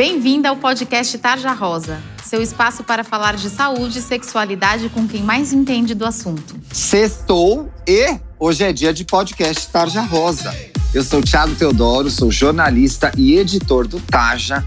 Bem-vinda ao podcast Tarja Rosa, seu espaço para falar de saúde e sexualidade com quem mais entende do assunto. Sextou e hoje é dia de podcast Tarja Rosa. Eu sou Thiago Teodoro, sou jornalista e editor do Tarja.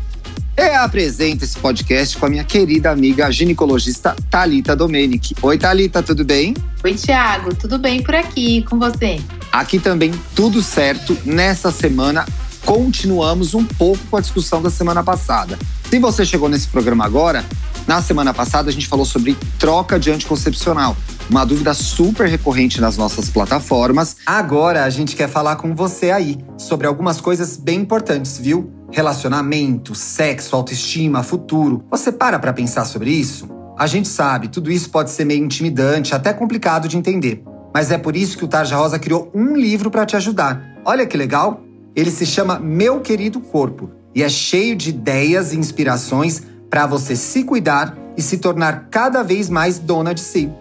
Eu apresento esse podcast com a minha querida amiga ginecologista Talita Domenic. Oi, Talita, tudo bem? Oi, Thiago, tudo bem por aqui com você? Aqui também tudo certo. Nessa semana continuamos um pouco com a discussão da semana passada. Se você chegou nesse programa agora, na semana passada a gente falou sobre troca de anticoncepcional, uma dúvida super recorrente nas nossas plataformas. Agora a gente quer falar com você aí sobre algumas coisas bem importantes, viu? Relacionamento, sexo, autoestima, futuro. Você para para pensar sobre isso? A gente sabe, tudo isso pode ser meio intimidante, até complicado de entender. Mas é por isso que o Tarja Rosa criou um livro para te ajudar. Olha que legal! Ele se chama Meu Querido Corpo e é cheio de ideias e inspirações para você se cuidar e se tornar cada vez mais dona de si.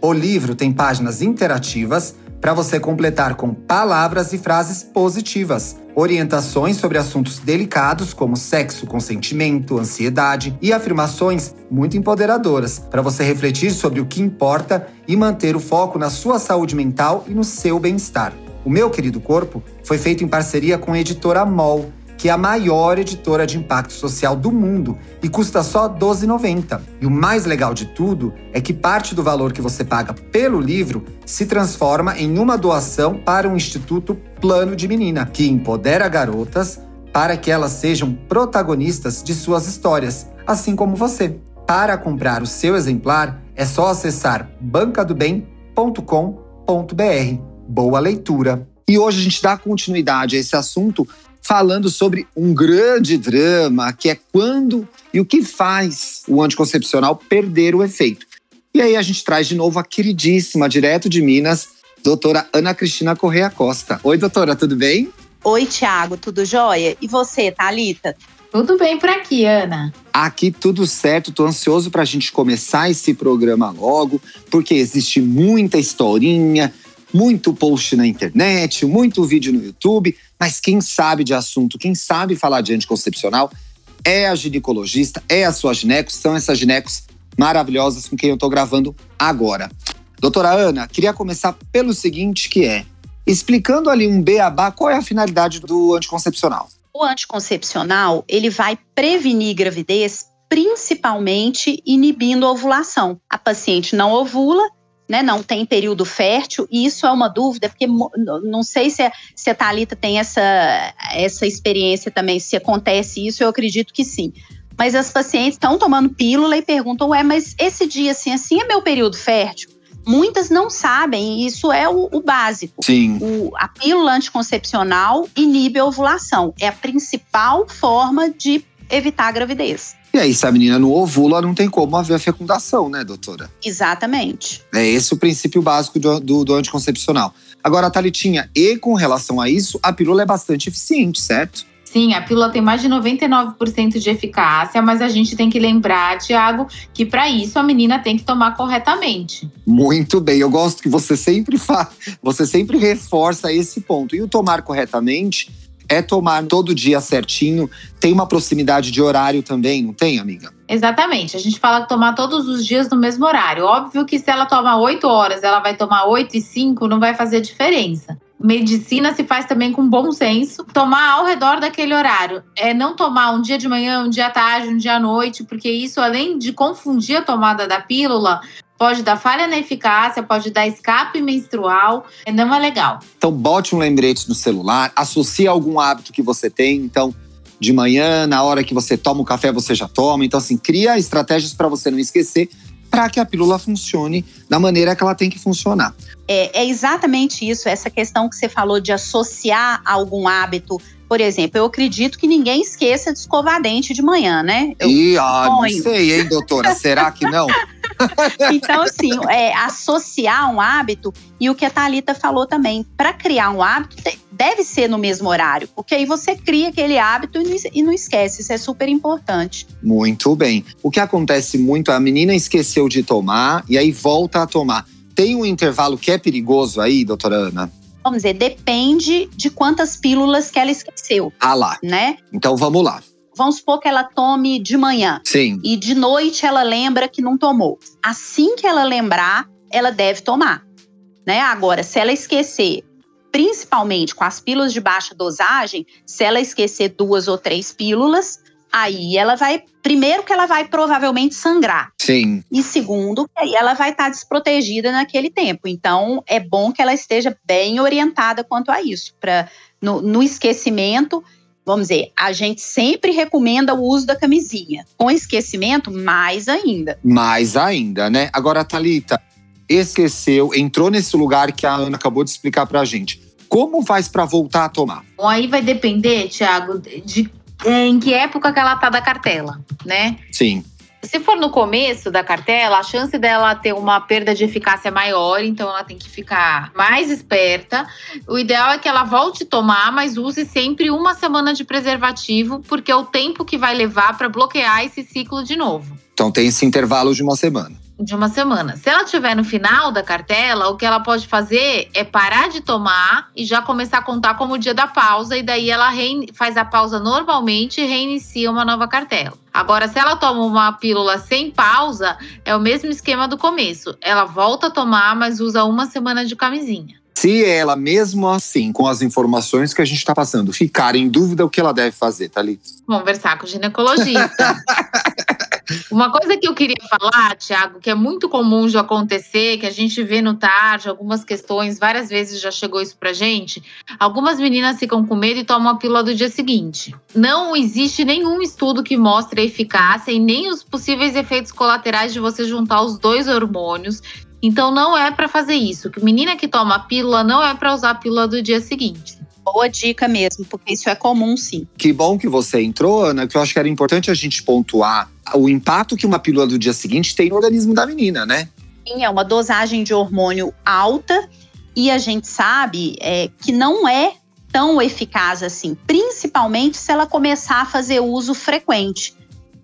O livro tem páginas interativas para você completar com palavras e frases positivas, orientações sobre assuntos delicados como sexo, consentimento, ansiedade e afirmações muito empoderadoras para você refletir sobre o que importa e manter o foco na sua saúde mental e no seu bem-estar. O Meu Querido Corpo foi feito em parceria com a editora MOL, que é a maior editora de impacto social do mundo e custa só R$ 12,90. E o mais legal de tudo é que parte do valor que você paga pelo livro se transforma em uma doação para o Instituto Plano de Menina, que empodera garotas para que elas sejam protagonistas de suas histórias, assim como você. Para comprar o seu exemplar, é só acessar bancadobem.com.br. Boa leitura! E hoje a gente dá continuidade a esse assunto falando sobre um grande drama, que é quando e o que faz o anticoncepcional perder o efeito. E aí a gente traz de novo a queridíssima, direto de Minas, doutora Ana Cristina Correia Costa. Oi, doutora, tudo bem? Oi, Tiago, tudo jóia? E você, Thalita? Tudo bem por aqui, Ana. Aqui tudo certo, tô ansioso para a gente começar esse programa logo, porque existe muita historinha, muito post na internet, muito vídeo no YouTube, mas quem sabe de assunto, quem sabe falar de anticoncepcional é a ginecologista, é a sua gineco, são essas ginecos maravilhosas com quem eu estou gravando agora. Doutora Ana, queria começar pelo seguinte que é, explicando ali um beabá, qual é a finalidade do anticoncepcional? O anticoncepcional, ele vai prevenir gravidez principalmente inibindo a ovulação. A paciente não ovula né, não tem período fértil, e isso é uma dúvida, porque não sei se a, se a Thalita tem essa, essa experiência também, se acontece isso, eu acredito que sim. Mas as pacientes estão tomando pílula e perguntam, ué, mas esse dia assim, assim é meu período fértil? Muitas não sabem, e isso é o, o básico. Sim. O, a pílula anticoncepcional inibe a ovulação. É a principal forma de evitar a gravidez. E aí, se a menina não ovula, não tem como haver a fecundação, né, doutora? Exatamente. É esse o princípio básico do, do, do anticoncepcional. Agora, Thalitinha, e com relação a isso, a pílula é bastante eficiente, certo? Sim, a pílula tem mais de 99% de eficácia, mas a gente tem que lembrar, Tiago, que para isso a menina tem que tomar corretamente. Muito bem, eu gosto que você sempre faz, você sempre reforça esse ponto. E o tomar corretamente é tomar todo dia certinho. Tem uma proximidade de horário também, não tem, amiga? Exatamente. A gente fala tomar todos os dias no mesmo horário. Óbvio que se ela toma 8 horas, ela vai tomar 8 e 5, não vai fazer diferença. Medicina se faz também com bom senso. Tomar ao redor daquele horário. É não tomar um dia de manhã, um dia à tarde, um dia à noite, porque isso, além de confundir a tomada da pílula, pode dar falha na eficácia, pode dar escape menstrual, não é legal. Então bote um lembrete no celular, associe algum hábito que você tem, então de manhã, na hora que você toma o café, você já toma. Então assim, cria estratégias para você não esquecer, para que a pílula funcione da maneira que ela tem que funcionar. É, é exatamente isso, essa questão que você falou de associar algum hábito por exemplo, eu acredito que ninguém esqueça de escovar dente de manhã, né? Eu Ih, ah, não sei, hein, doutora? Será que não? então, assim, é, associar um hábito e o que a Thalita falou também, para criar um hábito, deve ser no mesmo horário, porque aí você cria aquele hábito e não esquece, isso é super importante. Muito bem. O que acontece muito é a menina esqueceu de tomar e aí volta a tomar. Tem um intervalo que é perigoso aí, doutora Ana? Vamos dizer, depende de quantas pílulas que ela esqueceu. Ah lá. Né? Então vamos lá. vamos supor que ela tome de manhã. Sim. E de noite ela lembra que não tomou. Assim que ela lembrar, ela deve tomar. Né? Agora, se ela esquecer, principalmente com as pílulas de baixa dosagem, se ela esquecer duas ou três pílulas, aí ela vai. Primeiro, que ela vai provavelmente sangrar. Sim. E segundo, que aí ela vai estar desprotegida naquele tempo. Então, é bom que ela esteja bem orientada quanto a isso. Pra, no, no esquecimento, vamos dizer, a gente sempre recomenda o uso da camisinha. Com esquecimento, mais ainda. Mais ainda, né? Agora, Thalita, esqueceu, entrou nesse lugar que a Ana acabou de explicar pra gente. Como faz para voltar a tomar? Bom, aí vai depender, Thiago, de em que época que ela tá da cartela, né? Sim. Se for no começo da cartela, a chance dela ter uma perda de eficácia é maior, então ela tem que ficar mais esperta. O ideal é que ela volte a tomar, mas use sempre uma semana de preservativo, porque é o tempo que vai levar para bloquear esse ciclo de novo. Então tem esse intervalo de uma semana de uma semana. Se ela estiver no final da cartela, o que ela pode fazer é parar de tomar e já começar a contar como o dia da pausa, e daí ela faz a pausa normalmente e reinicia uma nova cartela. Agora, se ela toma uma pílula sem pausa, é o mesmo esquema do começo. Ela volta a tomar, mas usa uma semana de camisinha. Se ela, mesmo assim, com as informações que a gente está passando, ficar em dúvida, o que ela deve fazer, Thalita? Conversar com o ginecologista. Uma coisa que eu queria falar, Tiago, que é muito comum de acontecer, que a gente vê no tarde, algumas questões, várias vezes já chegou isso pra gente. Algumas meninas ficam com medo e tomam a pílula do dia seguinte. Não existe nenhum estudo que mostre a eficácia e nem os possíveis efeitos colaterais de você juntar os dois hormônios. Então não é para fazer isso. Que menina que toma a pílula não é para usar a pílula do dia seguinte boa dica mesmo, porque isso é comum sim. Que bom que você entrou, Ana, que eu acho que era importante a gente pontuar o impacto que uma pílula do dia seguinte tem no organismo da menina, né? Sim, é uma dosagem de hormônio alta e a gente sabe é, que não é tão eficaz assim, principalmente se ela começar a fazer uso frequente.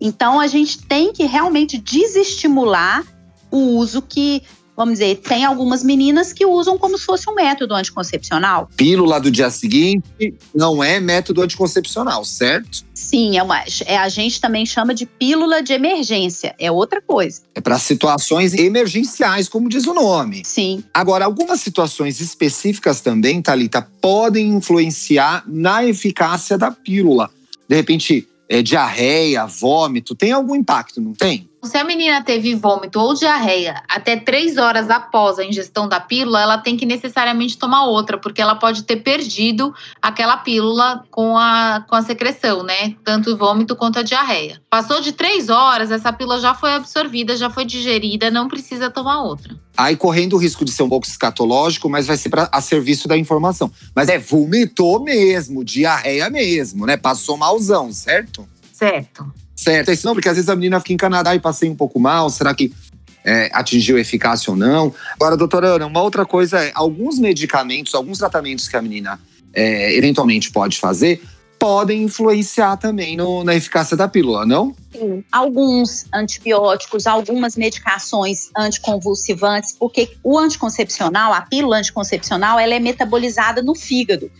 Então a gente tem que realmente desestimular o uso que vamos dizer, tem algumas meninas que usam como se fosse um método anticoncepcional. Pílula do dia seguinte não é método anticoncepcional, certo? Sim, é uma, é, a gente também chama de pílula de emergência, é outra coisa. É para situações emergenciais, como diz o nome. Sim. Agora, algumas situações específicas também, Talita, podem influenciar na eficácia da pílula. De repente, é, diarreia, vômito, tem algum impacto, não tem? Se a menina teve vômito ou diarreia até três horas após a ingestão da pílula, ela tem que necessariamente tomar outra, porque ela pode ter perdido aquela pílula com a, com a secreção, né? Tanto o vômito quanto a diarreia. Passou de três horas, essa pílula já foi absorvida, já foi digerida, não precisa tomar outra. Aí correndo o risco de ser um pouco escatológico, mas vai ser pra, a serviço da informação. Mas é vomitou mesmo, diarreia mesmo, né? Passou malzão, certo? Certo certa. Isso não, porque às vezes a menina fica em Canadá e passei um pouco mal, será que é, atingiu eficácia ou não? Agora, doutora Ana, uma outra coisa é, alguns medicamentos, alguns tratamentos que a menina é, eventualmente pode fazer, podem influenciar também no, na eficácia da pílula, não? Sim, alguns antibióticos, algumas medicações anticonvulsivantes, porque o anticoncepcional, a pílula anticoncepcional, ela é metabolizada no fígado.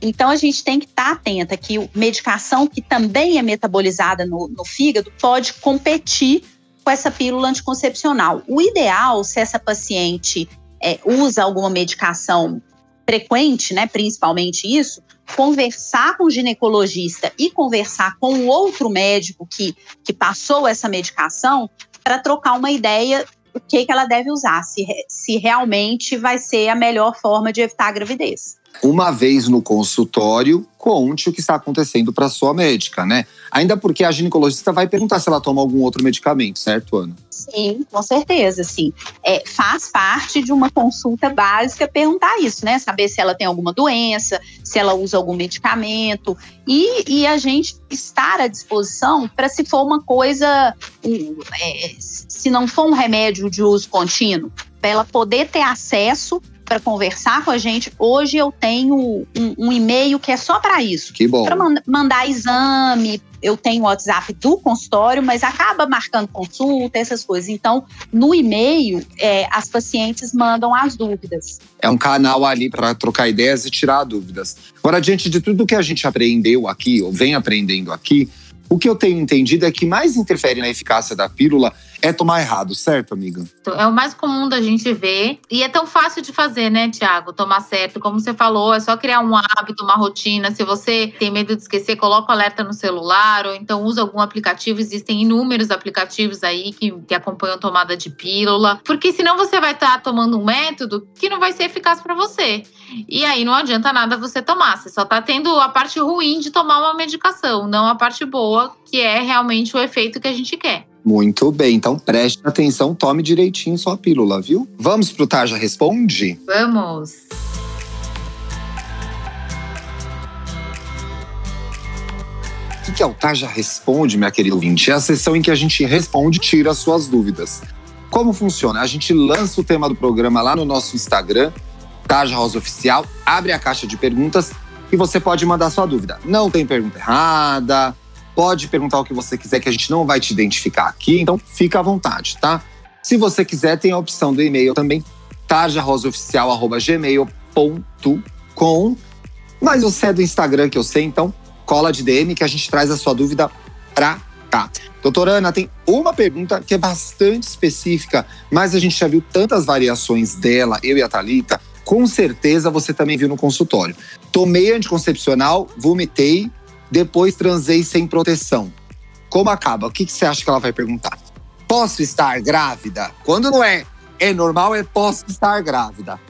Então a gente tem que estar tá atenta que medicação que também é metabolizada no, no fígado pode competir com essa pílula anticoncepcional. O ideal, se essa paciente é, usa alguma medicação frequente, né, principalmente isso, conversar com o ginecologista e conversar com o outro médico que, que passou essa medicação para trocar uma ideia do que, que ela deve usar, se, se realmente vai ser a melhor forma de evitar a gravidez uma vez no consultório, conte o que está acontecendo para sua médica, né? Ainda porque a ginecologista vai perguntar se ela toma algum outro medicamento, certo, Ana? Sim, com certeza, sim. É, faz parte de uma consulta básica perguntar isso, né? Saber se ela tem alguma doença, se ela usa algum medicamento e, e a gente estar à disposição para se for uma coisa, é, se não for um remédio de uso contínuo, para ela poder ter acesso para conversar com a gente, hoje eu tenho um, um e-mail que é só para isso. Que bom. Para manda, mandar exame, eu tenho o WhatsApp do consultório, mas acaba marcando consulta, essas coisas. Então, no e-mail, é, as pacientes mandam as dúvidas. É um canal ali para trocar ideias e tirar dúvidas. Agora, diante de tudo que a gente aprendeu aqui, ou vem aprendendo aqui, O que eu tenho entendido é que mais interfere na eficácia da pílula é tomar errado, certo, amiga? É o mais comum da gente ver. E é tão fácil de fazer, né, Tiago? Tomar certo. Como você falou, é só criar um hábito, uma rotina. Se você tem medo de esquecer, coloca o alerta no celular, ou então usa algum aplicativo. Existem inúmeros aplicativos aí que, que acompanham tomada de pílula. Porque senão você vai estar tá tomando um método que não vai ser eficaz para você. E aí não adianta nada você tomar. Você só tá tendo a parte ruim de tomar uma medicação, não a parte boa, que é realmente o efeito que a gente quer. Muito bem, então preste atenção, tome direitinho sua pílula, viu? Vamos pro Tarja Responde? Vamos! O que é o Tarja Responde, minha querida ouvinte? É a sessão em que a gente responde e tira as suas dúvidas. Como funciona? A gente lança o tema do programa lá no nosso Instagram, Tarja Rosa Oficial, abre a caixa de perguntas e você pode mandar sua dúvida. Não tem pergunta errada, pode perguntar o que você quiser, que a gente não vai te identificar aqui, então fica à vontade, tá? Se você quiser, tem a opção do e-mail também, tarjarosaoficial.gmail.com. Mas você é do Instagram, que eu sei, então cola de DM que a gente traz a sua dúvida pra cá. Doutora Ana, tem uma pergunta que é bastante específica, mas a gente já viu tantas variações dela, eu e a Thalita, com certeza você também viu no consultório. Tomei anticoncepcional, vomitei, depois transei sem proteção. Como acaba? O que, você acha que ela vai perguntar? Posso estar grávida? Quando não é é normal, é posso estar grávida.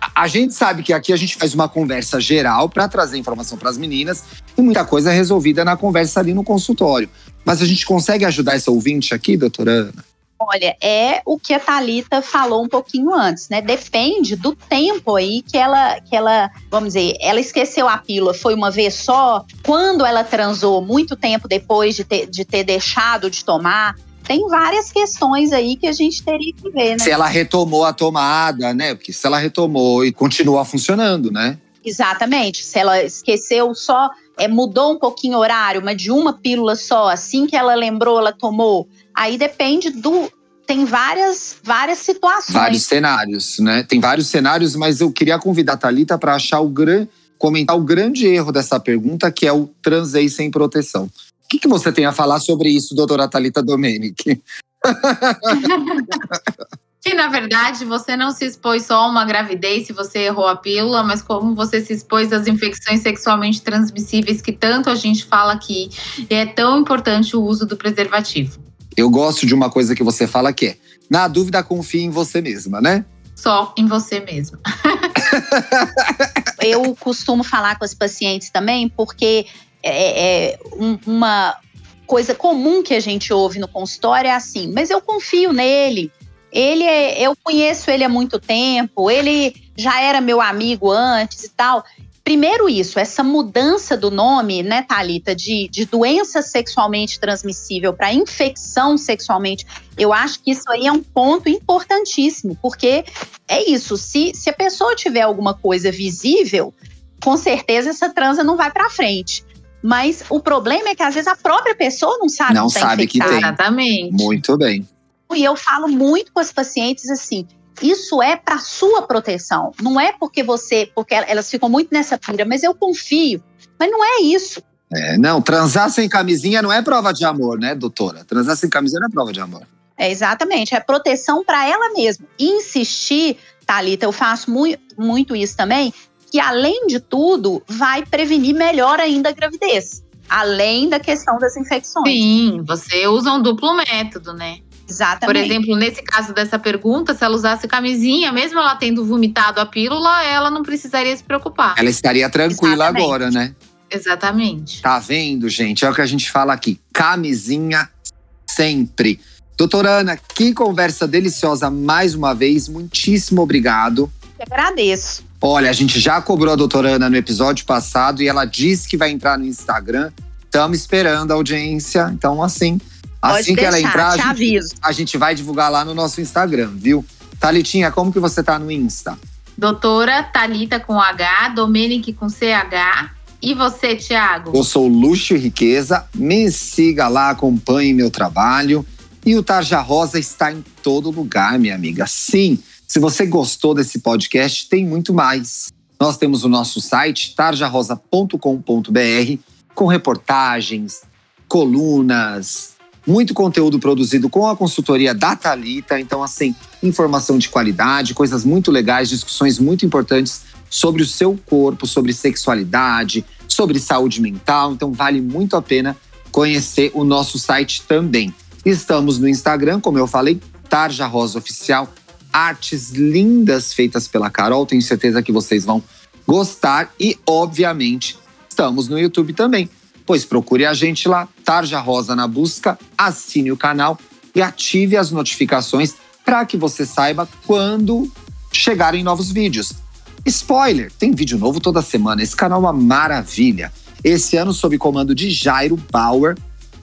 A, a gente sabe que aqui a gente faz uma conversa geral para trazer informação para as meninas e muita coisa é resolvida na conversa ali no consultório. Mas a gente consegue ajudar essa ouvinte aqui, doutora Ana? Olha, é o que a Talita falou um pouquinho antes, né? Depende do tempo aí que ela, que ela, vamos dizer, ela esqueceu a pílula, foi uma vez só. Quando ela transou, muito tempo depois de ter, de ter deixado de tomar, tem várias questões aí que a gente teria que ver, né? Se ela retomou a tomada, né? Porque se ela retomou e continua funcionando, né? Exatamente. Se ela esqueceu só, é, mudou um pouquinho o horário, mas de uma pílula só, assim que ela lembrou, ela tomou. Aí depende do. Tem várias, várias situações. Vários cenários, né? Tem vários cenários, mas eu queria convidar a Thalita para achar o grande. comentar o grande erro dessa pergunta, que é o transei sem proteção. O que, que você tem a falar sobre isso, doutora Thalita Domenic? Que na verdade você não se expôs só a uma gravidez se você errou a pílula, mas como você se expôs às infecções sexualmente transmissíveis que tanto a gente fala aqui, e é tão importante o uso do preservativo. Eu gosto de uma coisa que você fala que é: na dúvida, confie em você mesma, né? Só em você mesma. eu costumo falar com as pacientes também, porque é, é um, uma coisa comum que a gente ouve no consultório é assim, mas eu confio nele. Ele é, eu conheço ele há muito tempo, ele já era meu amigo antes e tal. Primeiro isso, essa mudança do nome, né, Thalita, de, de doença sexualmente transmissível para infecção sexualmente, eu acho que isso aí é um ponto importantíssimo, porque é isso, se, se a pessoa tiver alguma coisa visível, com certeza essa transa não vai para frente. Mas o problema é que às vezes a própria pessoa não sabe não que tá sabe infectada. que tem. Exatamente. Muito bem. E eu falo muito com as pacientes assim: isso é para sua proteção. Não é porque você, porque elas ficam muito nessa pira, mas eu confio. Mas não é isso. É, não, transar sem camisinha não é prova de amor, né, doutora? Transar sem camisinha não é prova de amor. É exatamente, é proteção para ela mesma. Insistir, Thalita, eu faço muito, muito isso também, que além de tudo, vai prevenir melhor ainda a gravidez. Além da questão das infecções. Sim, você usa um duplo método, né? Exatamente. Por exemplo, nesse caso dessa pergunta, se ela usasse camisinha, mesmo ela tendo vomitado a pílula, ela não precisaria se preocupar. Ela estaria tranquila Exatamente. agora, né? Exatamente. Tá vendo, gente? É o que a gente fala aqui. Camisinha sempre. Doutora Ana, que conversa deliciosa mais uma vez. Muitíssimo obrigado. Eu agradeço. Olha, a gente já cobrou a doutora Ana no episódio passado e ela disse que vai entrar no Instagram. Estamos esperando a audiência. Então, assim, Pode assim que deixar, ela entrar, a te gente, a gente vai divulgar lá no nosso Instagram, viu? Thalitinha, como que você tá no Insta? Doutora Talita com H, Domenic com CH. E você, Thiago? Eu sou Luxo e Riqueza. Me siga lá, acompanhe meu trabalho. E o Tarja Rosa está em todo lugar, minha amiga. Sim, se você gostou desse podcast, tem muito mais. Nós temos o nosso site tarjarosa.com.br com reportagens, colunas, muito conteúdo produzido com a consultoria da Talita, então assim, informação de qualidade, coisas muito legais, discussões muito importantes sobre o seu corpo, sobre sexualidade, sobre saúde mental, então vale muito a pena conhecer o nosso site também. Estamos no Instagram, como eu falei, Tarja Rosa Oficial, artes lindas feitas pela Carol, tenho certeza que vocês vão gostar. E obviamente estamos no YouTube também pois procure a gente lá, Tarja Rosa na busca, assine o canal e ative as notificações para que você saiba quando chegarem novos vídeos. Spoiler, tem vídeo novo toda semana. Esse canal é uma maravilha. Esse ano sob comando de Jairo Bauer,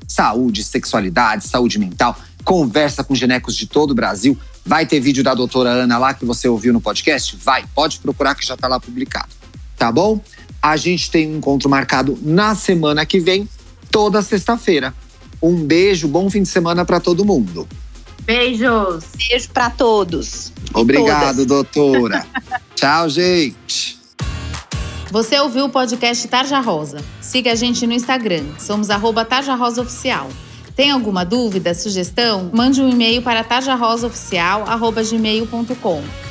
saúde, sexualidade, saúde mental, conversa com genecos de todo o Brasil. Vai ter vídeo da doutora Ana lá que você ouviu no podcast? Vai, pode procurar que já está lá publicado. Tá bom? A gente tem um encontro marcado na semana que vem, toda sexta-feira. Um beijo, bom fim de semana para todo mundo. Beijos. Beijo para todos. Obrigado, doutora. Tchau, gente. Você ouviu o podcast Tarja Rosa. Siga a gente no Instagram. Somos arroba Tarja Rosa Oficial. Tem alguma dúvida, sugestão? Mande um e-mail para tarjarosaoficial.gmail.com.